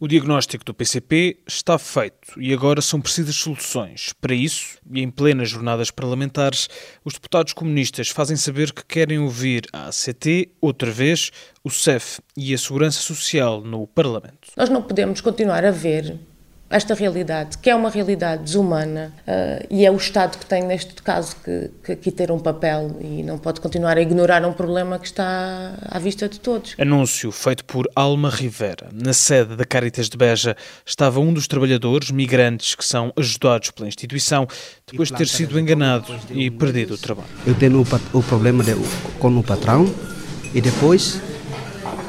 O diagnóstico do PCP está feito e agora são precisas soluções. Para isso, e em plenas jornadas parlamentares, os deputados comunistas fazem saber que querem ouvir a ACT, outra vez, o CEF e a Segurança Social no Parlamento. Nós não podemos continuar a ver esta realidade, que é uma realidade desumana uh, e é o Estado que tem, neste caso, que, que aqui ter um papel e não pode continuar a ignorar um problema que está à vista de todos. Anúncio feito por Alma Rivera. Na sede da Caritas de Beja estava um dos trabalhadores migrantes que são ajudados pela instituição depois de ter sido enganado e perdido o trabalho. Eu tenho o, o problema de, com o patrão e depois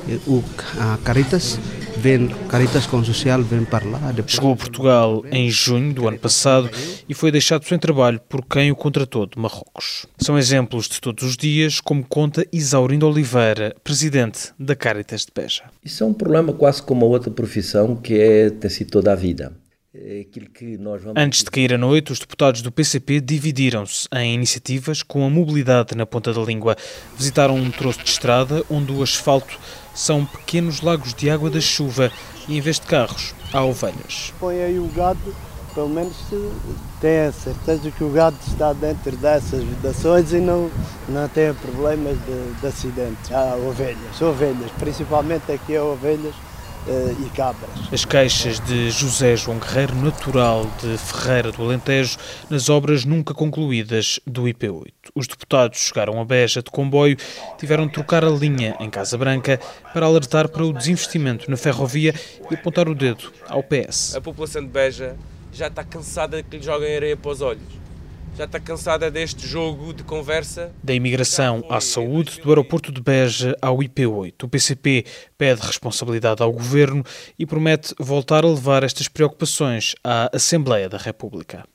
eh, o, a Caritas vem, Caritas com Social vem para lá. Depois... Chegou a Portugal em junho do ano passado e foi deixado sem trabalho por quem o contratou de Marrocos. São exemplos de todos os dias, como conta Isaurindo Oliveira, presidente da Caritas de Beja. Isso é um problema quase como a outra profissão que é ter sido toda a vida. É vamos... Antes de cair a noite, os deputados do PCP dividiram-se em iniciativas com a mobilidade na ponta da língua. Visitaram um troço de estrada onde o asfalto são pequenos lagos de água da chuva e em vez de carros, há ovelhas. Põe aí o gado, pelo menos tem a certeza que o gado está dentro dessas vedações e não, não tem problemas de, de acidentes. Há ovelhas, ovelhas, principalmente aqui há ovelhas e cabras. As queixas de José João Guerreiro, natural de Ferreira do Alentejo, nas obras nunca concluídas do IP8. Os deputados chegaram a Beja de comboio, tiveram de trocar a linha em Casa Branca para alertar para o desinvestimento na ferrovia e apontar o dedo ao PS. A população de Beja já está cansada de que lhe joguem areia para os olhos já está cansada deste jogo de conversa. Da imigração à saúde, do aeroporto de Beja ao IP8. O PCP pede responsabilidade ao governo e promete voltar a levar estas preocupações à Assembleia da República.